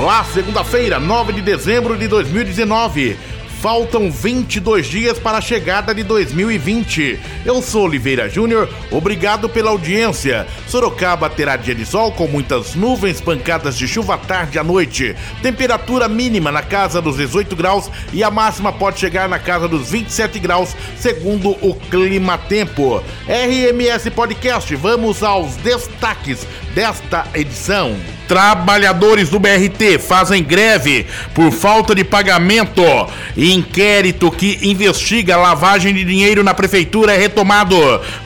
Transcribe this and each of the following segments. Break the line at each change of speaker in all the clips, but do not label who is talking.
Olá, segunda-feira, 9 de dezembro de 2019. Faltam 22 dias para a chegada de 2020. Eu sou Oliveira Júnior, obrigado pela audiência. Sorocaba terá dia de sol com muitas nuvens, pancadas de chuva à tarde e à noite. Temperatura mínima na casa dos 18 graus e a máxima pode chegar na casa dos 27 graus, segundo o Clima Tempo. RMS Podcast, vamos aos destaques desta edição. Trabalhadores do BRT fazem greve por falta de pagamento. Inquérito que investiga lavagem de dinheiro na prefeitura é retomado.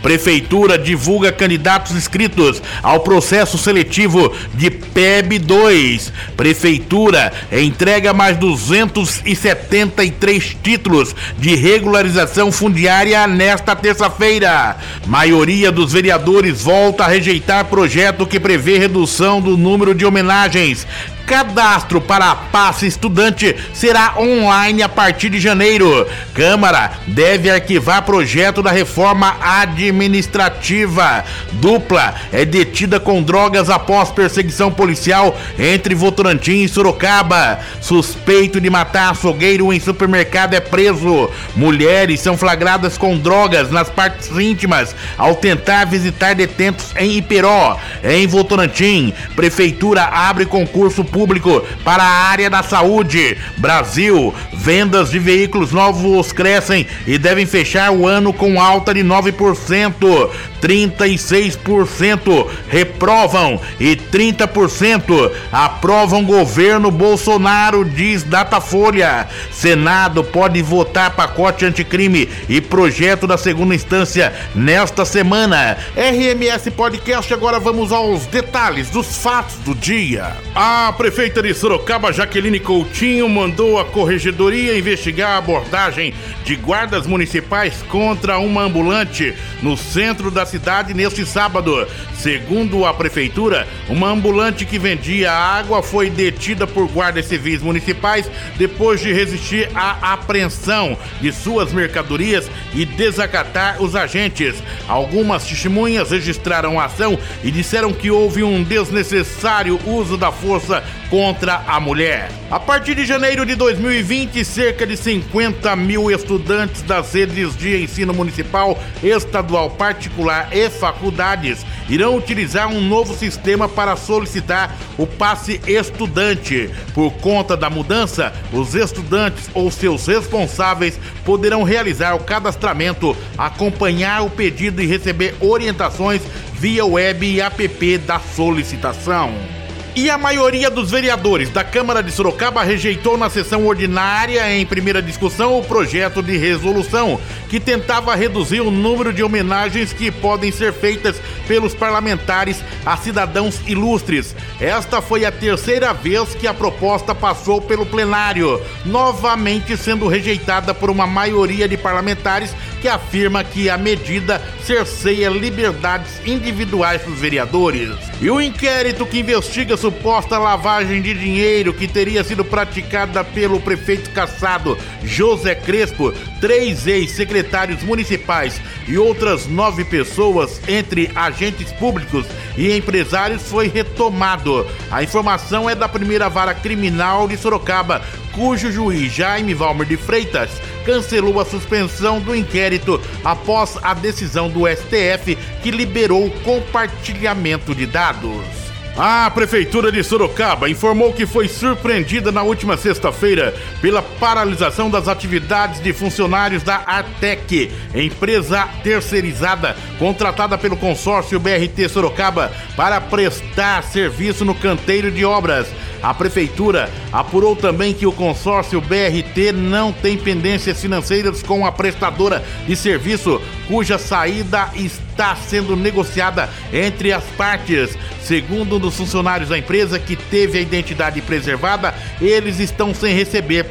Prefeitura divulga candidatos inscritos ao processo seletivo de PEB 2. Prefeitura entrega mais 273 títulos de regularização fundiária nesta terça-feira. Maioria dos vereadores volta a rejeitar projeto que prevê redução do número de homenagens Cadastro para passe estudante será online a partir de janeiro. Câmara deve arquivar projeto da reforma administrativa. Dupla é detida com drogas após perseguição policial entre Votorantim e Sorocaba. Suspeito de matar açougueiro em supermercado é preso. Mulheres são flagradas com drogas nas partes íntimas ao tentar visitar detentos em Iperó. Em Votorantim, prefeitura abre concurso público para a área da saúde. Brasil, vendas de veículos novos crescem e devem fechar o ano com alta de 9%. 36% reprovam e 30% aprovam governo Bolsonaro, diz Datafolha. Senado pode votar pacote anticrime e projeto da segunda instância nesta semana. RMS Podcast, agora vamos aos detalhes dos fatos do dia. A prefeita de Sorocaba, Jaqueline Coutinho, mandou a corregedoria investigar a abordagem de guardas municipais contra uma ambulante no centro da cidade neste sábado. Segundo a prefeitura, uma ambulante que vendia água foi detida por guardas civis municipais depois de resistir à apreensão de suas mercadorias e desacatar os agentes. Algumas testemunhas registraram a ação e disseram que houve um desnecessário uso da força contra a mulher. A partir de janeiro de 2020, cerca de 50 mil estudantes das redes de ensino municipal, estadual, particular e faculdades irão utilizar um novo sistema para solicitar o passe estudante. Por conta da mudança, os estudantes ou seus responsáveis poderão realizar o cadastramento, acompanhar o pedido e receber orientações via web e app da solicitação. E a maioria dos vereadores da Câmara de Sorocaba rejeitou na sessão ordinária, em primeira discussão, o projeto de resolução que tentava reduzir o número de homenagens que podem ser feitas pelos parlamentares a cidadãos ilustres. Esta foi a terceira vez que a proposta passou pelo plenário, novamente sendo rejeitada por uma maioria de parlamentares que afirma que a medida cerceia liberdades individuais dos vereadores. E o inquérito que investiga suposta lavagem de dinheiro que teria sido praticada pelo prefeito caçado José Crespo, três ex-secretários municipais e outras nove pessoas, entre agentes públicos e empresários, foi retomado. A informação é da primeira vara criminal de Sorocaba, cujo juiz Jaime Valmer de Freitas cancelou a suspensão do inquérito após a decisão do STF que liberou o compartilhamento de dados. A Prefeitura de Sorocaba informou que foi surpreendida na última sexta-feira pela paralisação das atividades de funcionários da Artec, empresa terceirizada contratada pelo consórcio BRT Sorocaba para prestar serviço no canteiro de obras. A prefeitura apurou também que o consórcio BRT não tem pendências financeiras com a prestadora de serviço, cuja saída está sendo negociada entre as partes. Segundo um dos funcionários da empresa que teve a identidade preservada, eles estão sem receber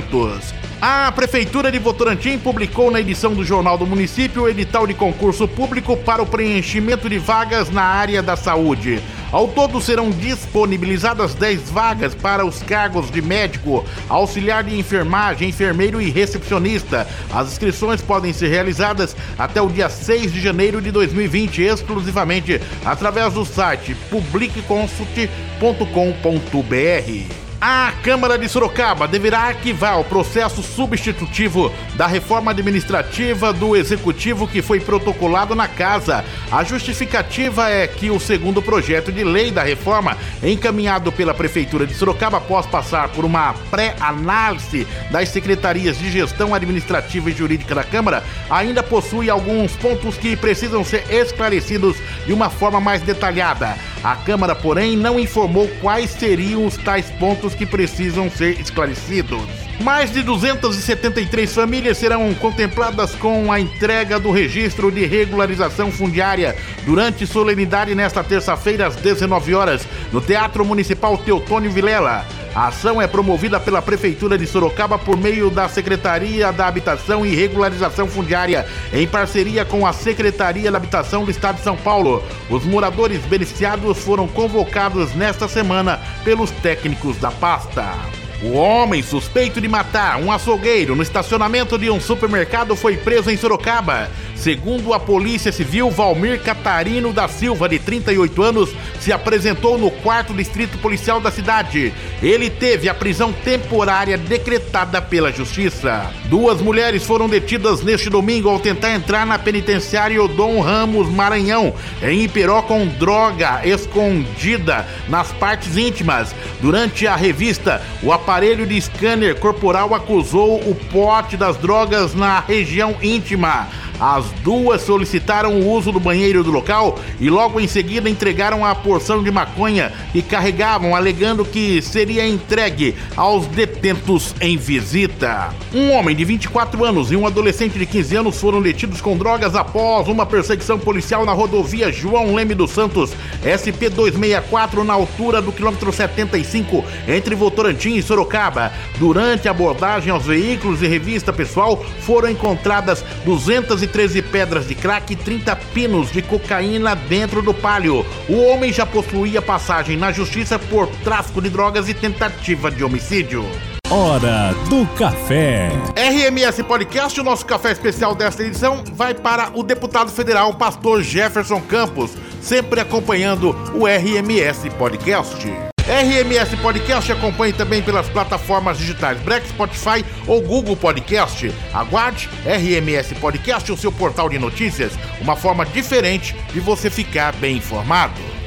pagamentos. A Prefeitura de Votorantim publicou na edição do Jornal do Município o edital de concurso público para o preenchimento de vagas na área da saúde. Ao todo serão disponibilizadas 10 vagas para os cargos de médico, auxiliar de enfermagem, enfermeiro e recepcionista. As inscrições podem ser realizadas até o dia 6 de janeiro de 2020, exclusivamente através do site publicconsult.com.br. A Câmara de Sorocaba deverá arquivar o processo substitutivo da reforma administrativa do Executivo que foi protocolado na casa. A justificativa é que o segundo projeto de lei da reforma, encaminhado pela Prefeitura de Sorocaba após passar por uma pré-análise das secretarias de gestão administrativa e jurídica da Câmara, ainda possui alguns pontos que precisam ser esclarecidos de uma forma mais detalhada. A Câmara, porém, não informou quais seriam os tais pontos que precisam ser esclarecidos. Mais de 273 famílias serão contempladas com a entrega do registro de regularização fundiária durante solenidade nesta terça-feira às 19 horas no Teatro Municipal Teotônio Vilela. A ação é promovida pela Prefeitura de Sorocaba por meio da Secretaria da Habitação e Regularização Fundiária, em parceria com a Secretaria da Habitação do Estado de São Paulo. Os moradores beneficiados foram convocados nesta semana pelos técnicos da pasta. O homem suspeito de matar um açougueiro no estacionamento de um supermercado foi preso em Sorocaba. Segundo a Polícia Civil, Valmir Catarino da Silva, de 38 anos, se apresentou no quarto distrito policial da cidade. Ele teve a prisão temporária decretada pela Justiça. Duas mulheres foram detidas neste domingo ao tentar entrar na penitenciária Dom Ramos Maranhão, em Iperó, com droga escondida nas partes íntimas. Durante a revista, o aparelho de scanner corporal acusou o pote das drogas na região íntima. As duas solicitaram o uso do banheiro do local e logo em seguida entregaram a porção de maconha que carregavam, alegando que seria entregue aos detentos em visita. Um homem de 24 anos e um adolescente de 15 anos foram detidos com drogas após uma perseguição policial na rodovia João Leme dos Santos, SP 264, na altura do quilômetro 75, entre Votorantim e Sorocaba. Durante a abordagem aos veículos e revista pessoal, foram encontradas 200 13 pedras de crack e 30 pinos de cocaína dentro do palio. O homem já possuía passagem na justiça por tráfico de drogas e tentativa de homicídio.
Hora do café.
RMS Podcast, o nosso café especial desta edição, vai para o deputado federal Pastor Jefferson Campos, sempre acompanhando o RMS Podcast. RMS Podcast acompanhe também pelas plataformas digitais Black Spotify ou Google Podcast. Aguarde RMS Podcast, o seu portal de notícias, uma forma diferente de você ficar bem informado.